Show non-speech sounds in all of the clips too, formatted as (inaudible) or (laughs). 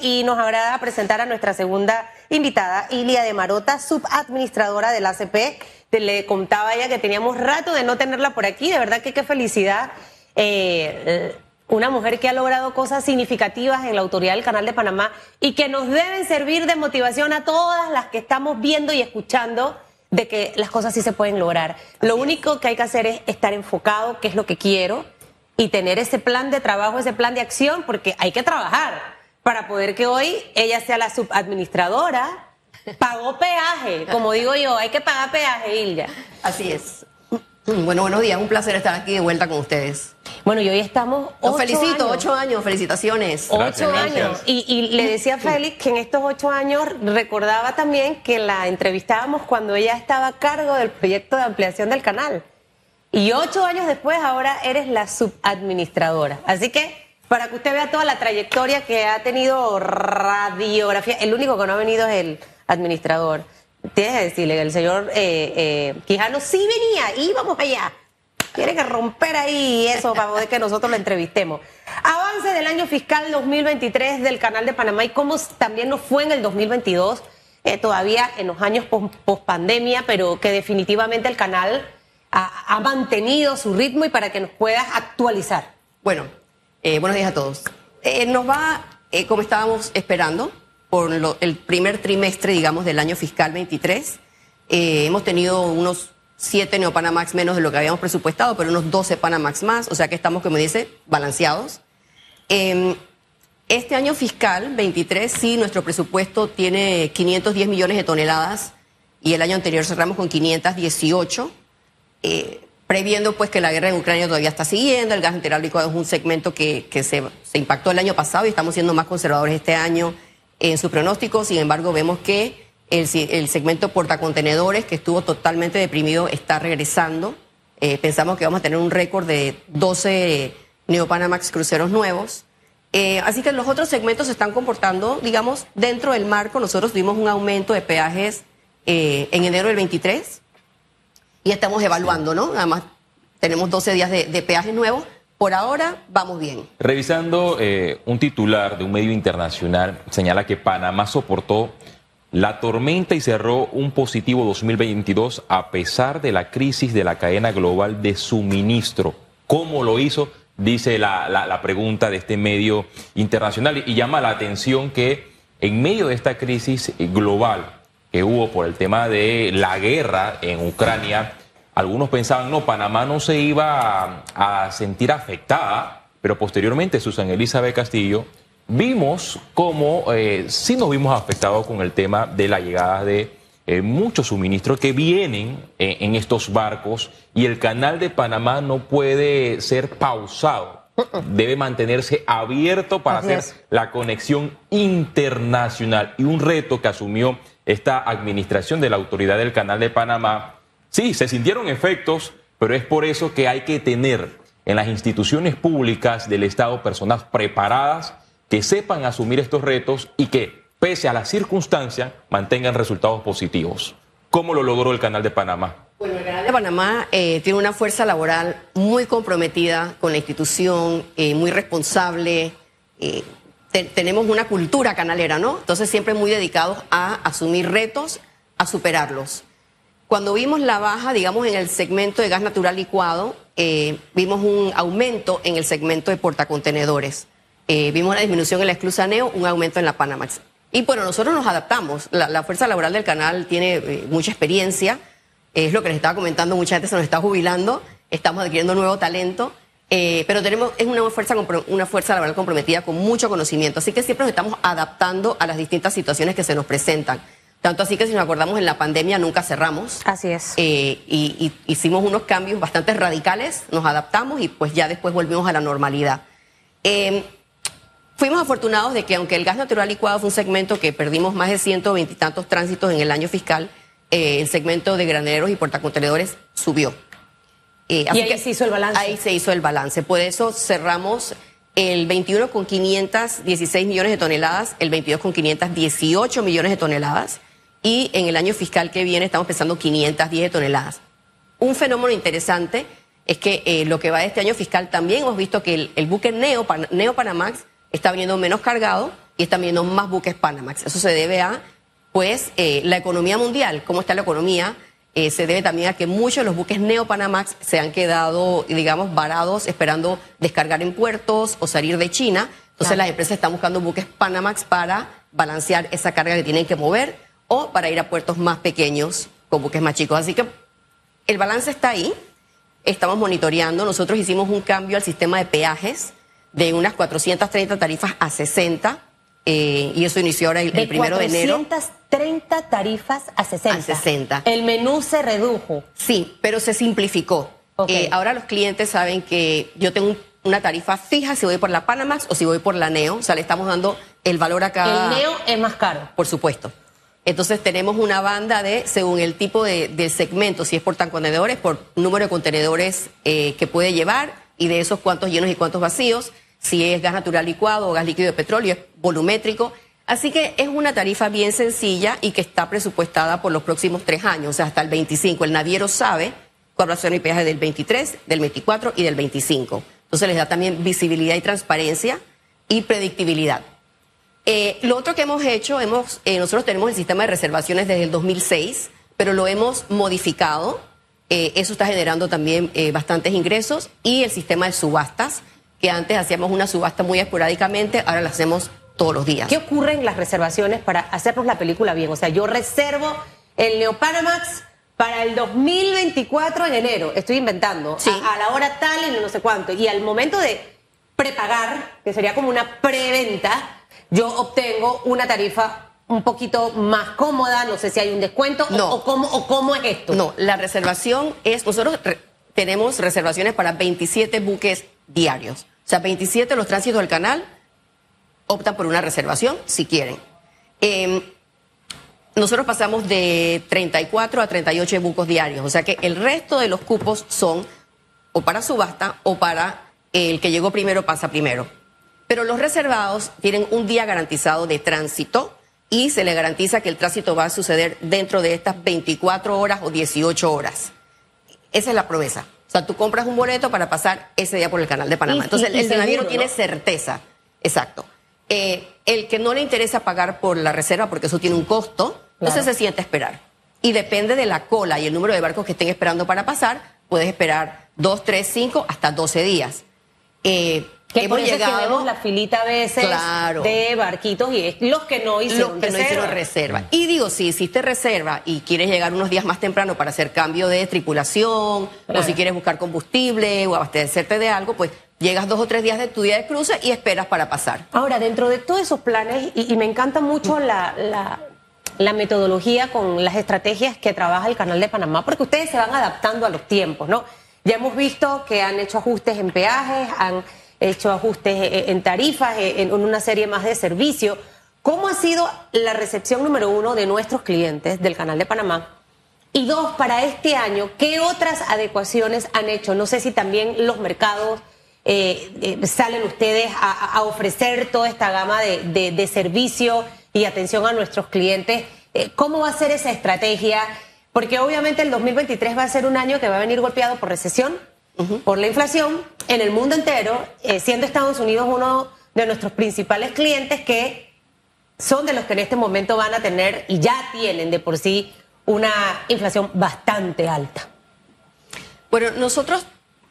y nos agrada presentar a nuestra segunda invitada, Ilia de Marota, subadministradora del ACP. Le contaba ella que teníamos rato de no tenerla por aquí, de verdad que qué felicidad. Eh, eh, una mujer que ha logrado cosas significativas en la autoridad del Canal de Panamá y que nos deben servir de motivación a todas las que estamos viendo y escuchando de que las cosas sí se pueden lograr. Lo único que hay que hacer es estar enfocado, qué es lo que quiero, y tener ese plan de trabajo, ese plan de acción, porque hay que trabajar para poder que hoy ella sea la subadministradora. Pagó peaje, como digo yo, hay que pagar peaje, Ilya. Así es. Bueno, buenos días, un placer estar aquí de vuelta con ustedes. Bueno, y hoy estamos. Los felicito, ocho años, felicitaciones. ocho años. Y, y, le decía a Félix que en estos ocho años recordaba también que la entrevistábamos cuando ella estaba a cargo del proyecto de ampliación del canal. Y ocho años después, ahora eres la subadministradora. Así que, para que usted vea toda la trayectoria que ha tenido radiografía, el único que no ha venido es el administrador. Tienes que decirle el señor eh, eh, Quijano sí venía, íbamos allá. Tiene que romper ahí eso para poder que nosotros lo entrevistemos. Avance del año fiscal 2023 del Canal de Panamá y cómo también nos fue en el 2022, eh, todavía en los años post, pandemia, pero que definitivamente el canal ha, mantenido su ritmo y para que nos puedas actualizar. Bueno, eh, buenos días a todos. Eh, nos va, como estábamos esperando, por el primer trimestre, digamos, del año fiscal 23. hemos tenido unos 7 Neopanamax menos de lo que habíamos presupuestado, pero unos 12 Panamax más, o sea que estamos, como dice, balanceados. Em, este año fiscal, 23, sí, nuestro presupuesto tiene 510 millones de toneladas y el año anterior cerramos con 518, eh, previendo pues que la guerra en Ucrania todavía está siguiendo, el gas licuado es un segmento que, se, se impactó el año pasado y estamos siendo más conservadores este año en su pronóstico, sin embargo vemos que el, segmento portacontenedores, que estuvo totalmente deprimido, está regresando. Eh, pensamos que vamos a tener un récord de 12 Neopanamax cruceros nuevos. Eh, así que los otros segmentos se están comportando, digamos, dentro del marco. Nosotros tuvimos un aumento de peajes eh, en enero del 23 y estamos evaluando, ¿no? Además, tenemos 12 días de, de peajes nuevos. Por ahora vamos bien. Revisando un titular de un medio internacional, señala que Panamá soportó la tormenta y cerró un positivo 2022 a pesar de la crisis de la cadena global de suministro. ¿Cómo lo hizo? Dice la, pregunta de este medio internacional y llama la atención que en medio de esta crisis global que hubo por el tema de la guerra en Ucrania, algunos pensaban, no, Panamá no se iba a, a sentir afectada, pero posteriormente Susan Elizabeth Castillo vimos cómo eh, sí nos vimos afectados con el tema de la llegada de eh, muchos suministros que vienen eh, en estos barcos y el canal de Panamá no puede ser pausado. Debe mantenerse abierto para hacer la conexión internacional. Y un reto que asumió esta administración de la autoridad del canal de Panamá. Sí, se sintieron efectos, pero es por eso que hay que tener en las instituciones públicas del Estado personas preparadas que sepan asumir estos retos y que, pese a las circunstancias, mantengan resultados positivos. ¿Cómo lo logró el Canal de Panamá? Bueno, el Canal de Panamá eh, tiene una fuerza laboral muy comprometida con la institución, eh, muy responsable. Eh, tenemos una cultura canalera, ¿no? Entonces siempre muy dedicados a asumir retos, a superarlos. Cuando vimos la baja, digamos, en el segmento de gas natural licuado, vimos un aumento en el segmento de portacontenedores. Eh, vimos una disminución en la exclusaneo, un aumento en la Panamax. Y bueno, nosotros nos adaptamos. La, fuerza laboral del canal tiene eh, mucha experiencia. Es lo que les estaba comentando, mucha gente se nos está jubilando. Estamos adquiriendo nuevo talento. Eh, pero tenemos, es una fuerza, una fuerza laboral comprometida con mucho conocimiento. Así que siempre nos estamos adaptando a las distintas situaciones que se nos presentan. Tanto así que si nos acordamos en la pandemia nunca cerramos. Así es. y, hicimos unos cambios bastante radicales, nos adaptamos y pues ya después volvimos a la normalidad. Fuimos afortunados de que aunque el gas natural licuado fue un segmento que perdimos más de 120 y tantos tránsitos en el año fiscal, eh, el segmento de graneros y portacontenedores subió. Eh, y ahí se hizo el balance. Ahí se hizo el balance. Por eso cerramos el 21 con 516 millones de toneladas, el 22 con 518 millones de toneladas y en el año fiscal que viene estamos pensando 510 toneladas. Un fenómeno interesante es que eh, lo que va de este año fiscal también hemos visto que el, buque Neo, Neo Panamax está viniendo menos cargado y están viendo más buques Panamax. Eso se debe a, pues, eh, la economía mundial, cómo está la economía. Eh, se debe también a que muchos de los buques Neo-Panamax se han quedado, digamos, varados esperando descargar en puertos o salir de China. Entonces las empresas están buscando buques Panamax para balancear esa carga que tienen que mover o para ir a puertos más pequeños con buques más chicos. Así que el balance está ahí. Estamos monitoreando. Nosotros hicimos un cambio al sistema de peajes de unas 430 tarifas a 60 eh, y eso inició ahora el, De primero de enero. 430 tarifas a 60. A 60. El menú se redujo. Sí, pero se simplificó. Eh, ahora los clientes saben que yo tengo un- una tarifa fija si voy por la Panamax o si voy por la Neo. O sea, le estamos dando el valor a cada... El neo es más caro. Por supuesto. Entonces tenemos una banda de, según el tipo de, del segmento, si es por tan contenedores, por número de contenedores eh, que puede llevar y de esos cuántos llenos y cuántos vacíos, si es gas natural licuado o gas líquido de petróleo, es volumétrico. Así que es una tarifa bien sencilla y que está presupuestada por los próximos tres años, o sea, hasta el 25. El naviero sabe cuál ser mi peaje del 23, del 24 y del 25. Entonces les da también visibilidad y transparencia y predictibilidad. Eh, lo otro que hemos hecho, hemos, eh, nosotros tenemos el sistema de reservaciones desde el 2006, pero lo hemos modificado. Eh, eso está generando también bastantes ingresos y el sistema de subastas, que antes hacíamos una subasta muy esporádicamente, ahora la hacemos todos los días. ¿Qué ocurre en las reservaciones para hacernos la película bien? O sea, yo reservo el Neopanamax para el 2024 en enero. Estoy inventando. Sí. A, a la hora tal y no sé cuánto. Y al momento de prepagar, que sería como una preventa, yo obtengo una tarifa un poquito más cómoda. No sé si hay un descuento o- cómo, o cómo es esto. No, la reservación es, nosotros re- tenemos reservaciones para 27 buques diarios. O sea, 27 los tránsitos del canal optan por una reservación si quieren. Eh, nosotros pasamos de 34 a 38 bucos diarios, o sea que el resto de los cupos son o para subasta o para el que llegó primero pasa primero. Pero los reservados tienen un día garantizado de tránsito y se le garantiza que el tránsito va a suceder dentro de estas 24 horas o 18 horas. Esa es la promesa. O sea, tú compras un boleto para pasar ese día por el canal de Panamá. Y- Entonces, y- el, seguro, tiene certeza. Exacto. Eh, el que no le interesa pagar por la reserva porque eso tiene un costo, entonces se siente a esperar. Y depende de la cola y el número de barcos que estén esperando para pasar, puedes esperar dos, tres, cinco, hasta 12 días. Eh, Que hemos por eso llegado vemos la filita a veces Claro. de barquitos y es los que no hicieron los que no hicieron reserva. Y digo, si hiciste reserva y quieres llegar unos días más temprano para hacer cambio de tripulación, Claro. o si quieres buscar combustible o abastecerte de algo, pues llegas dos o tres días de tu día de cruce y esperas para pasar. Ahora, dentro de todos esos planes, y, y me encanta mucho la, la- la metodología con las estrategias que trabaja el Canal de Panamá, porque ustedes se van adaptando a los tiempos, ¿no? Ya hemos visto que han hecho ajustes en peajes, han hecho ajustes eh, en tarifas, eh, en una serie más de servicios. ¿Cómo ha sido la recepción número uno de nuestros clientes del Canal de Panamá? Y dos, para este año, ¿qué otras adecuaciones han hecho? No sé si también los mercados eh, eh, salen ustedes a, ofrecer toda esta gama de, de- de servicio y atención a nuestros clientes. Eh, ¿Cómo va a ser esa estrategia? Porque obviamente el 2023 va a ser un año que va a venir golpeado por recesión, por la inflación en el mundo entero, eh, siendo Estados Unidos uno de nuestros principales clientes que son de los que en este momento van a tener y ya tienen de por sí una inflación bastante alta. Bueno, nosotros,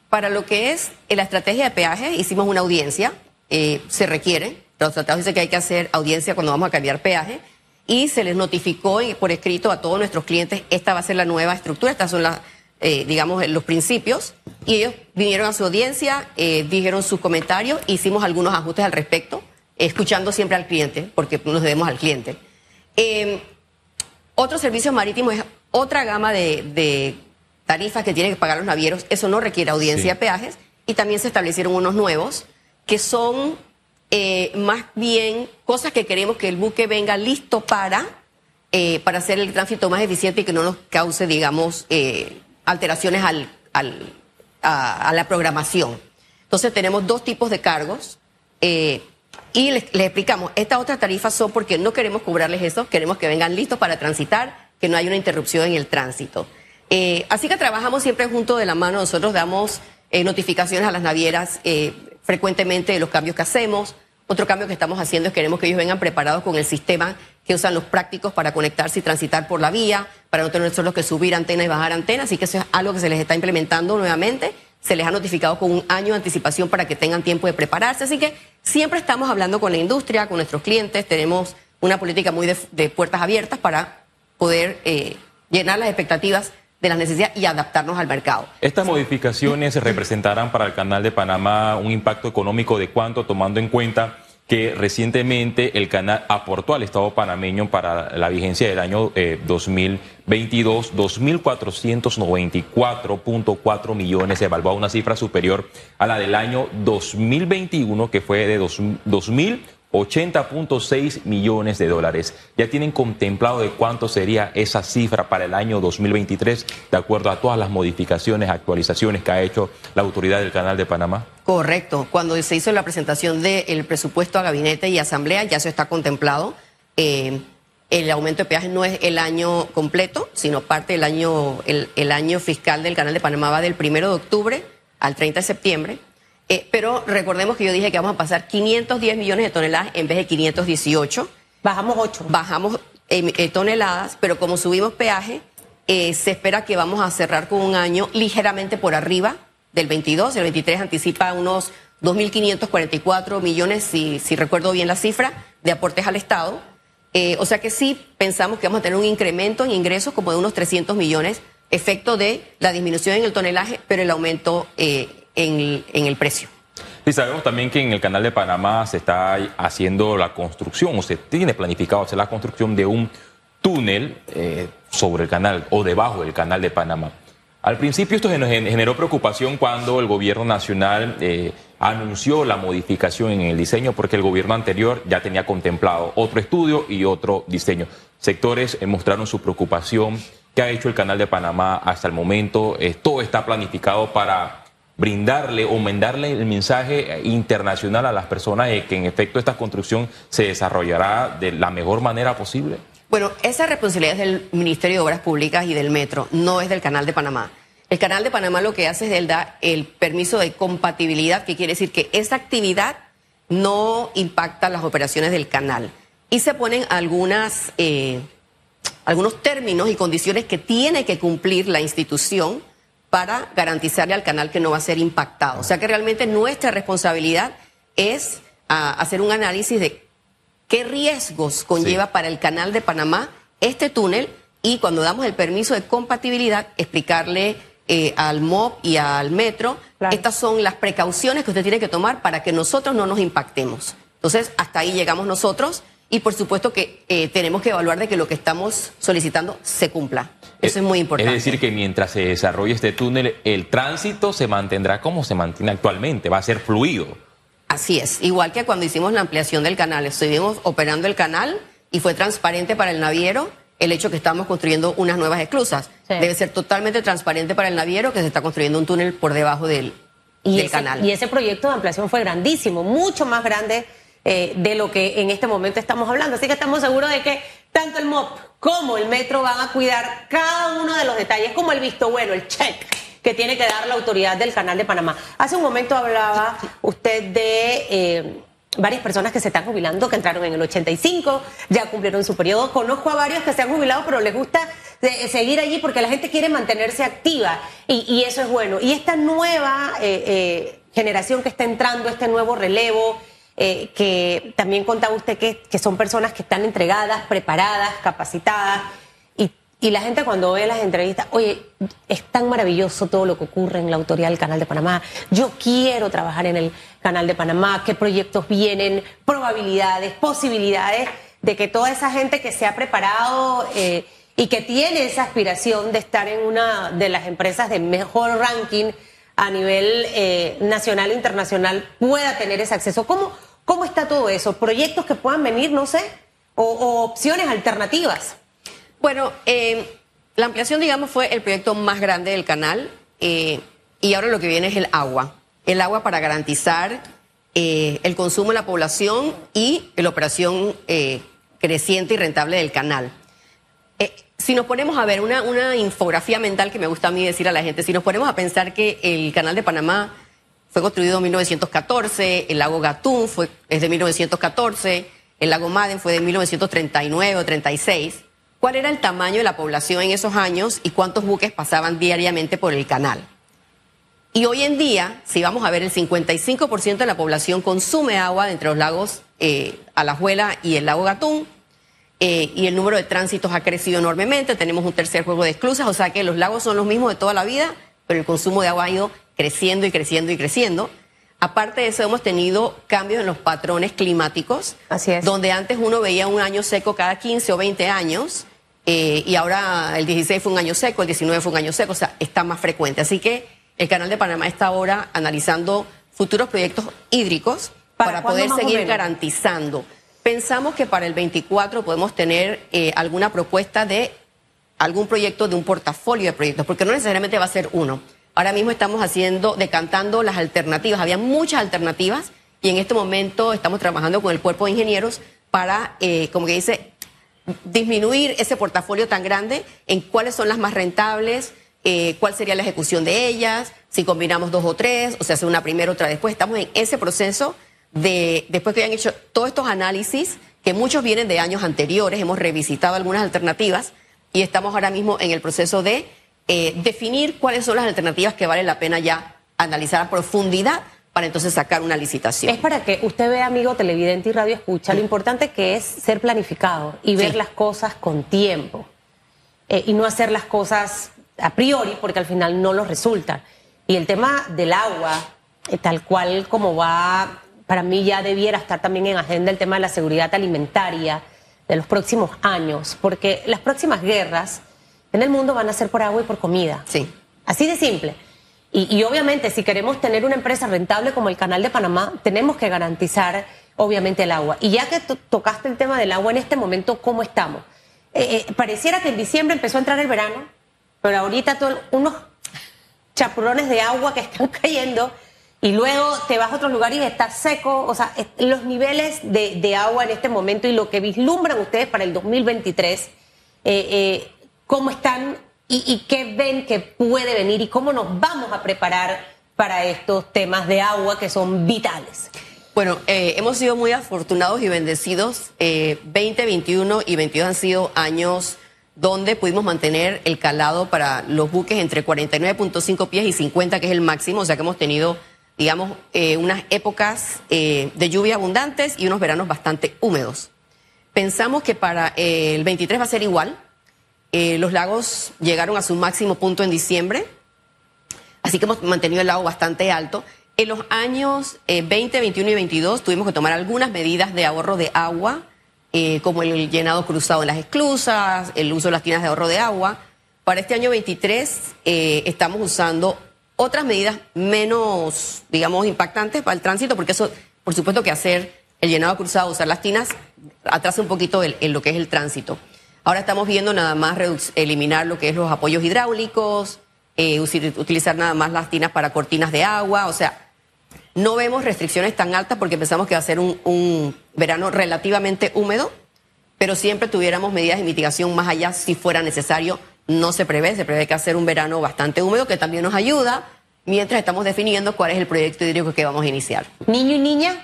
para lo que es la estrategia de peaje, hicimos una audiencia, eh, se requiere, los tratados dicen que hay que hacer audiencia cuando vamos a cambiar peaje, y se les notificó por escrito a todos nuestros clientes, esta va a ser la nueva estructura, estas son las, eh, digamos, los principios, y ellos vinieron a su audiencia, eh, dijeron sus comentarios, hicimos algunos ajustes al respecto, escuchando siempre al cliente, porque nos debemos al cliente. Eh, otro servicio marítimo es otra gama de, de tarifas que tienen que pagar los navieros. Eso no requiere audiencia Sí. de peajes. Y también se establecieron unos nuevos que son eh, más bien cosas que queremos que el buque venga listo para, eh, para hacer el tránsito más eficiente y que no nos cause, digamos, eh, alteraciones al, al- a, la programación. Entonces tenemos dos tipos de cargos. eh, y les, explicamos, estas otras tarifas son porque no queremos cobrarles eso, queremos que vengan listos para transitar, que no haya una interrupción en el tránsito. Eh, así que trabajamos siempre junto de la mano, nosotros damos eh, notificaciones a las navieras frecuentemente de los cambios que hacemos, Otro cambio que estamos haciendo es queremos que ellos vengan preparados con el sistema que usan los prácticos para conectarse y transitar por la vía, para no tener solo que subir antenas y bajar antenas, así que eso es algo que se les está implementando nuevamente. Se les ha notificado con un año de anticipación para que tengan tiempo de prepararse, así que siempre estamos hablando con la industria, con nuestros clientes, tenemos una política muy de, puertas abiertas para poder eh, llenar las expectativas de las necesidades y adaptarnos al mercado. Estas modificaciones representarán para el Canal de Panamá un impacto económico de cuánto, tomando en cuenta que recientemente el canal aportó al Estado panameño para la vigencia del año 2022 2.494.4 millones, evaluada una cifra superior a la del año 2021, que fue de 2.000 80.6 millones de dólares. Ya tienen contemplado de cuánto sería esa cifra para el año 2023, de acuerdo a todas las modificaciones, actualizaciones que ha hecho la autoridad del Canal de Panamá. Correcto. Cuando se hizo la presentación del presupuesto a gabinete y asamblea, ya se está contemplado. Eh, el aumento de peaje no es el año completo, sino parte del año, el, el año fiscal del Canal de Panamá va del primero de octubre al 30 de septiembre. Eh, pero recordemos que yo dije que vamos a pasar 510 millones de toneladas en vez de 518. Bajamos 8. Bajamos eh, eh, toneladas, pero como subimos peaje, se espera que vamos a cerrar con un año ligeramente por arriba del 22. El 23 anticipa unos 2.544 millones, si, si recuerdo bien la cifra, de aportes al Estado. o sea que sí pensamos que vamos a tener un incremento en ingresos como de unos 300 millones, efecto de la disminución en el tonelaje, pero el aumento en, el precio. Sí, sabemos también que en el canal de Panamá se está haciendo la construcción, o se tiene planificado hacer la construcción de un túnel eh, sobre el canal o debajo del canal de Panamá. Al principio esto generó preocupación cuando el gobierno nacional eh, anunció la modificación en el diseño porque el gobierno anterior ya tenía contemplado otro estudio y otro diseño. Sectores eh, mostraron su preocupación. ¿Qué ha hecho el canal de Panamá hasta el momento? todo está planificado para brindarle o mandarle el mensaje internacional a las personas de que en efecto esta construcción se desarrollará de la mejor manera posible? Bueno, esa responsabilidad es del Ministerio de Obras Públicas y del Metro, no es del Canal de Panamá. El Canal de Panamá lo que hace es él da el permiso de compatibilidad, que quiere decir que esa actividad no impacta las operaciones del canal. Y se ponen algunas, eh, algunos términos y condiciones que tiene que cumplir la institución para garantizarle al canal que no va a ser impactado. O sea que realmente nuestra responsabilidad es ah, hacer un análisis de qué riesgos conlleva para el canal de Panamá este túnel y cuando damos el permiso de compatibilidad explicarle eh, al MOB y al Metro, estas son las precauciones que usted tiene que tomar para que nosotros no nos impactemos. Entonces, hasta ahí llegamos nosotros y por supuesto que eh, tenemos que evaluar de que lo que estamos solicitando se cumpla. Eso es, muy importante. Es decir, que mientras se desarrolle este túnel, el tránsito se mantendrá como se mantiene actualmente, va a ser fluido. Así es, igual que cuando hicimos la ampliación del canal, estuvimos operando el canal y fue transparente para el naviero el hecho que estamos construyendo unas nuevas esclusas. Debe ser totalmente transparente para el naviero que se está construyendo un túnel por debajo del, canal. Y ese proyecto de ampliación fue grandísimo, mucho más grande eh, de lo que en este momento estamos hablando. Así que estamos seguros de que tanto el MOP como el Metro van a cuidar cada uno de los detalles, como el visto bueno, el check que tiene que dar la autoridad del Canal de Panamá. Hace un momento hablaba usted de... Eh, varias personas que se están jubilando, que entraron en el 85, ya cumplieron su periodo. Conozco a varios que se han jubilado, pero les gusta eh, seguir allí porque la gente quiere mantenerse activa y, eso es bueno. Y esta nueva generación que está entrando, este nuevo relevo, eh, que también contaba usted que, son personas que están entregadas, preparadas, capacitadas. Y, y, la gente cuando ve las entrevistas, oye, es tan maravilloso todo lo que ocurre en la autoridad del Canal de Panamá. Yo quiero trabajar en el Canal de Panamá, qué proyectos vienen, probabilidades, posibilidades de que toda esa gente que se ha preparado eh, y que tiene esa aspiración de estar en una de las empresas de mejor ranking a nivel eh, nacional e internacional pueda tener ese acceso. ¿Cómo, ¿Cómo está todo eso? ¿Proyectos que puedan venir, no sé? ¿O, opciones alternativas? Bueno, eh, la ampliación, digamos, fue el proyecto más grande del canal eh, y ahora lo que viene es el agua. El agua para garantizar eh, el consumo de la población y la operación creciente y rentable del canal. si nos ponemos a ver una, una infografía mental que me gusta a mí decir a la gente, si nos ponemos a pensar que el canal de Panamá fue construido en 1914, el lago Gatún fue, es de 1914, el lago Madden fue de 1939 o 36. ¿Cuál era el tamaño de la población en esos años y cuántos buques pasaban diariamente por el canal? Y hoy en día, si vamos a ver, el 55% de la población consume agua entre los lagos eh, Alajuela y el lago Gatún, eh, y el número de tránsitos ha crecido enormemente. Tenemos un tercer juego de esclusas, o sea que los lagos son los mismos de toda la vida, pero el consumo de agua ha ido creciendo y creciendo y creciendo. Aparte de eso, hemos tenido cambios en los patrones climáticos. Así es. Donde antes uno veía un año seco cada 15 o 20 años, eh, y ahora el 16 fue un año seco, el 19 fue un año seco, o sea, está más frecuente. Así que el Canal de Panamá está ahora analizando futuros proyectos hídricos para, poder seguir garantizando. Pensamos que para el 24 podemos tener eh, alguna propuesta de algún proyecto de un portafolio de proyectos, porque no necesariamente va a ser uno. Ahora mismo estamos haciendo, decantando las alternativas. Había muchas alternativas y en este momento estamos trabajando con el cuerpo de ingenieros para, eh, como que dice, disminuir ese portafolio tan grande en cuáles son las más rentables, eh, cuál sería la ejecución de ellas, si combinamos dos o tres, o sea, hace una primera, otra después. Estamos en ese proceso de, después que hayan hecho todos estos análisis, que muchos vienen de años anteriores, hemos revisitado algunas alternativas y estamos ahora mismo en el proceso de eh, definir cuáles son las alternativas que vale la pena ya analizar a profundidad para entonces sacar una licitación. Es para que usted vea, amigo televidente y radio escucha, lo importante que es ser planificado y ver las cosas con tiempo eh, y no hacer las cosas a priori porque al final no lo resultan. Y el tema del agua, eh, tal cual como va, para mí ya debiera estar también en agenda el tema de la seguridad alimentaria de los próximos años, porque las próximas guerras en el mundo van a ser por agua y por comida. Sí. Así de simple. Y, obviamente, si queremos tener una empresa rentable como el Canal de Panamá, tenemos que garantizar, obviamente, el agua. Y ya que tocaste el tema del agua en este momento, ¿cómo estamos? Eh, eh, pareciera que en diciembre empezó a entrar el verano, pero ahorita todo, unos chapurones de agua que están (laughs) cayendo y luego te vas a otro lugar y está seco. O sea, los niveles de, agua en este momento y lo que vislumbran ustedes para el 2023 eh, cómo están y, qué ven que puede venir y cómo nos vamos a preparar para estos temas de agua que son vitales. Bueno, eh, hemos sido muy afortunados y bendecidos. Eh, 20, 21 y 22 han sido años donde pudimos mantener el calado para los buques entre 49.5 pies y 50, que es el máximo, o sea que hemos tenido, digamos, eh, unas épocas eh, de lluvia abundantes y unos veranos bastante húmedos. Pensamos que para el 23 va a ser igual, eh, los lagos llegaron a su máximo punto en diciembre, así que hemos mantenido el lago bastante alto. En los años 20, eh, 21 y 22 tuvimos que tomar algunas medidas de ahorro de agua, eh, como el llenado cruzado en las esclusas, el uso de las tinas de ahorro de agua. Para este año 23 estamos usando otras medidas menos, digamos, impactantes para el tránsito, porque eso, por supuesto que hacer el llenado cruzado, usar las tinas, atrasa un poquito en lo que es el tránsito. Ahora estamos viendo nada más eliminar lo que es los apoyos hidráulicos, eh, utilizar nada más las tinas para cortinas de agua, o sea, no vemos restricciones tan altas porque pensamos que va a ser un, verano relativamente húmedo, pero siempre tuviéramos medidas de mitigación más allá si fuera necesario. No se prevé, se prevé que va a ser un verano bastante húmedo que también nos ayuda mientras estamos definiendo cuál es el proyecto hídrico que vamos a iniciar. ¿Niño y niña?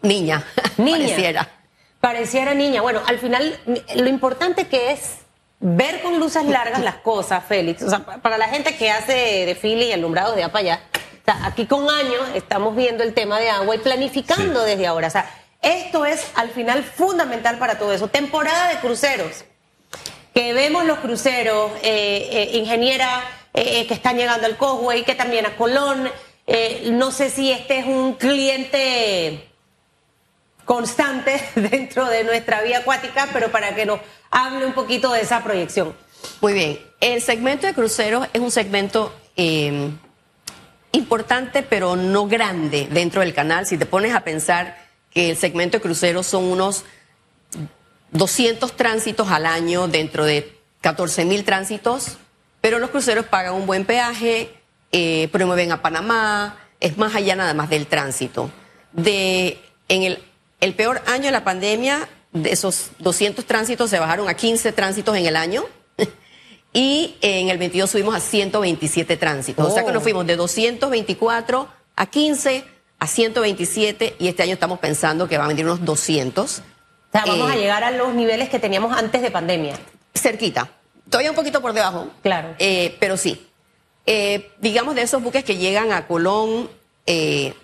Niña, (laughs) niña. pareciera. Pareciera niña. Bueno, al final lo importante que es ver con luces largas las cosas, Félix. O sea, para la gente que hace desfile y alumbrados de allá allá, aquí con años estamos viendo el tema de agua y planificando desde ahora. O sea, esto es al final fundamental para todo eso. Temporada de cruceros. Que vemos los cruceros, eh, eh, ingeniera eh, que están llegando al Cosway, que también a Colón. no sé si este es un cliente constante (laughs) dentro de nuestra vía acuática, pero para que nos hable un poquito de esa proyección. Muy bien, el segmento de cruceros es un segmento em, importante, pero no grande dentro del canal. Si te pones a pensar que el segmento de cruceros son unos 200 tránsitos al año dentro de 14 mil tránsitos, pero los cruceros pagan un buen peaje, eh, promueven a Panamá, es más allá nada más del tránsito. De, en el el peor año de la pandemia, de esos 200 tránsitos se bajaron a 15 tránsitos en el año. (laughs) y en el 22 subimos a 127 tránsitos. O sea que nos Oh. fuimos de 224 a 15 a 127 y este año estamos pensando que van a venir unos 200. O sea, vamos Eh, a llegar a los niveles que teníamos antes de pandemia. Cerquita. Todavía un poquito por debajo. Claro. Eh, pero sí. Eh, digamos de esos buques que llegan a Colón eh,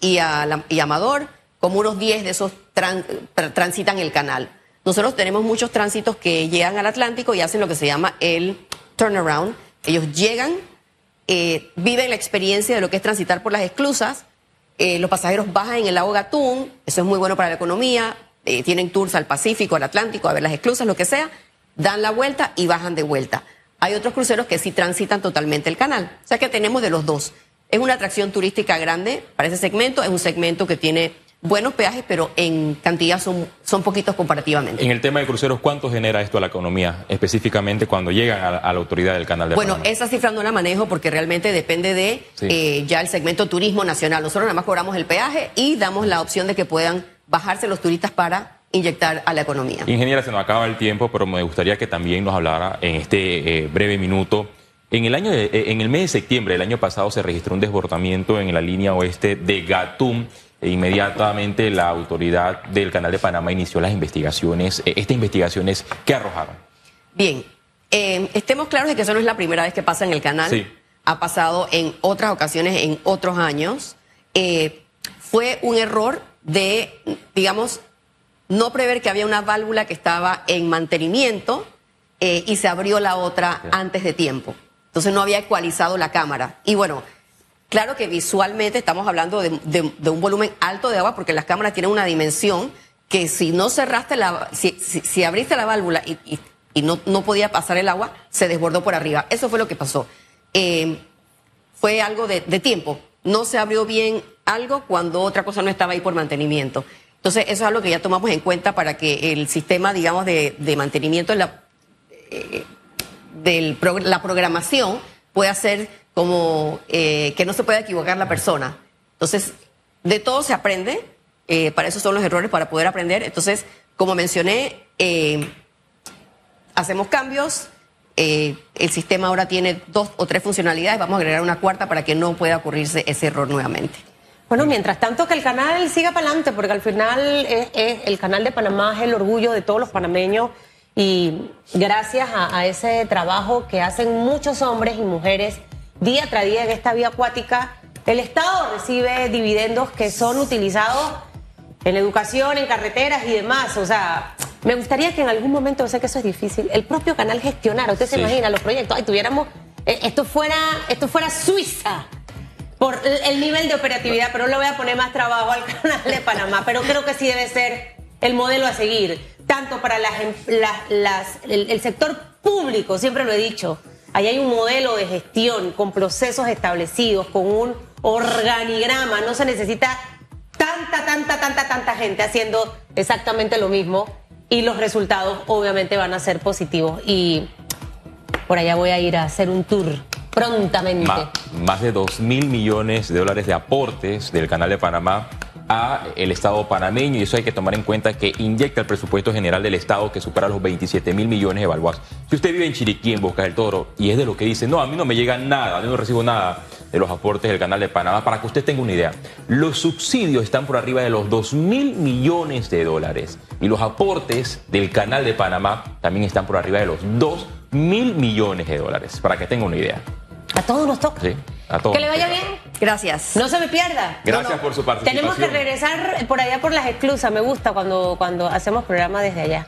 y, a la- y Amador, como unos 10 de esos tran- tra- transitan el canal. Nosotros tenemos muchos tránsitos que llegan al Atlántico y hacen lo que se llama el turnaround. Ellos llegan, eh, viven la experiencia de lo que es transitar por las esclusas. eh, los pasajeros bajan en el lago Gatún, eso es muy bueno para la economía. Eh, tienen tours al Pacífico, al Atlántico, a ver las esclusas, lo que sea. Dan la vuelta y bajan de vuelta. Hay otros cruceros que sí transitan totalmente el canal. O sea que tenemos de los dos. Es una atracción turística grande para ese segmento. Es un segmento que tiene buenos peajes, pero en cantidad son, son poquitos comparativamente. En el tema de cruceros, ¿cuánto genera esto a la economía, específicamente cuando llegan a, a la autoridad del canal de Bueno, Panamá? esa cifra no la manejo porque realmente depende de Sí. eh, ya el segmento turismo nacional. Nosotros nada más cobramos el peaje y damos la opción de que puedan bajarse los turistas para inyectar a la economía. Ingeniera, se nos acaba el tiempo, pero me gustaría que también nos hablara en este eh, breve minuto. En el, año de- eh, en el mes de septiembre del año pasado se registró un desbordamiento en la línea oeste de Gatún. E inmediatamente la autoridad del Canal de Panamá inició las investigaciones. Eh, estas investigaciones, ¿qué arrojaron? Bien, eh, estemos claros de que eso no es la primera vez que pasa en el canal. Sí. Ha pasado en otras ocasiones, en otros años. Eh, fue un error de, digamos, no prever que había una válvula que estaba en mantenimiento eh, y se abrió la otra antes de tiempo. Entonces no había ecualizado la cámara. Y bueno, claro que visualmente estamos hablando de, de- de un volumen alto de agua porque las cámaras tienen una dimensión que si no cerraste la, si, si- si abriste la válvula y, y- y no, no podía pasar el agua, se desbordó por arriba. Eso fue lo que pasó. Eh, fue algo de, de tiempo. No se abrió bien algo cuando otra cosa no estaba ahí por mantenimiento. Entonces, eso es algo que ya tomamos en cuenta para que el sistema, digamos, de, de mantenimiento de la, eh, pro- la programación pueda ser como eh, que no se pueda equivocar la persona. Entonces, de todo se aprende. eh, para eso son los errores, para poder aprender. Entonces, como mencioné, hacemos cambios. el sistema ahora tiene dos o tres funcionalidades. Vamos a agregar una cuarta para que no pueda ocurrirse ese error nuevamente. Bueno, mientras tanto que el canal siga para adelante, porque al final es, es- el canal de Panamá es el orgullo de todos los panameños y gracias a, a ese trabajo que hacen muchos hombres y mujeres día tras día en esta vía acuática, el Estado recibe dividendos que son utilizados en educación, en carreteras y demás. O sea, me gustaría que en algún momento, yo sé que eso es difícil, el propio canal gestionara. Usted se Sí. imagina los proyectos, ay, tuviéramos, eh, esto fuera, esto fuera Suiza por el- el nivel de operatividad, pero le voy a poner más trabajo al canal de Panamá, pero creo que sí debe ser el modelo a seguir, tanto para las, em- las- las- el, el sector público, siempre lo he dicho, ahí hay un modelo de gestión con procesos establecidos, con un organigrama, no se necesita tanta, tanta, tanta, tanta gente haciendo exactamente lo mismo y los resultados obviamente van a ser positivos y por allá voy a ir a hacer un tour prontamente. Más de 2 mil millones de dólares de aportes del Canal de Panamá a el Estado panameño y eso hay que tomar en cuenta que inyecta el presupuesto general del Estado que supera los 27 mil millones evaluados. Si usted vive en Chiriquí, en Boca del Toro, y es de lo que dice, no, a mí no me llega nada, yo no recibo nada de los aportes del Canal de Panamá, para que usted tenga una idea, los subsidios están por arriba de los 2 mil millones de dólares y los aportes del Canal de Panamá también están por arriba de los 2 mil millones de dólares, para que tenga una idea. A todos nos toca. Sí, a todos. Que le vaya bien. Gracias. No se me pierda. Gracias No, no. por su participación. Tenemos que regresar por allá por las exclusas. Me gusta cuando, cuando hacemos programa desde allá.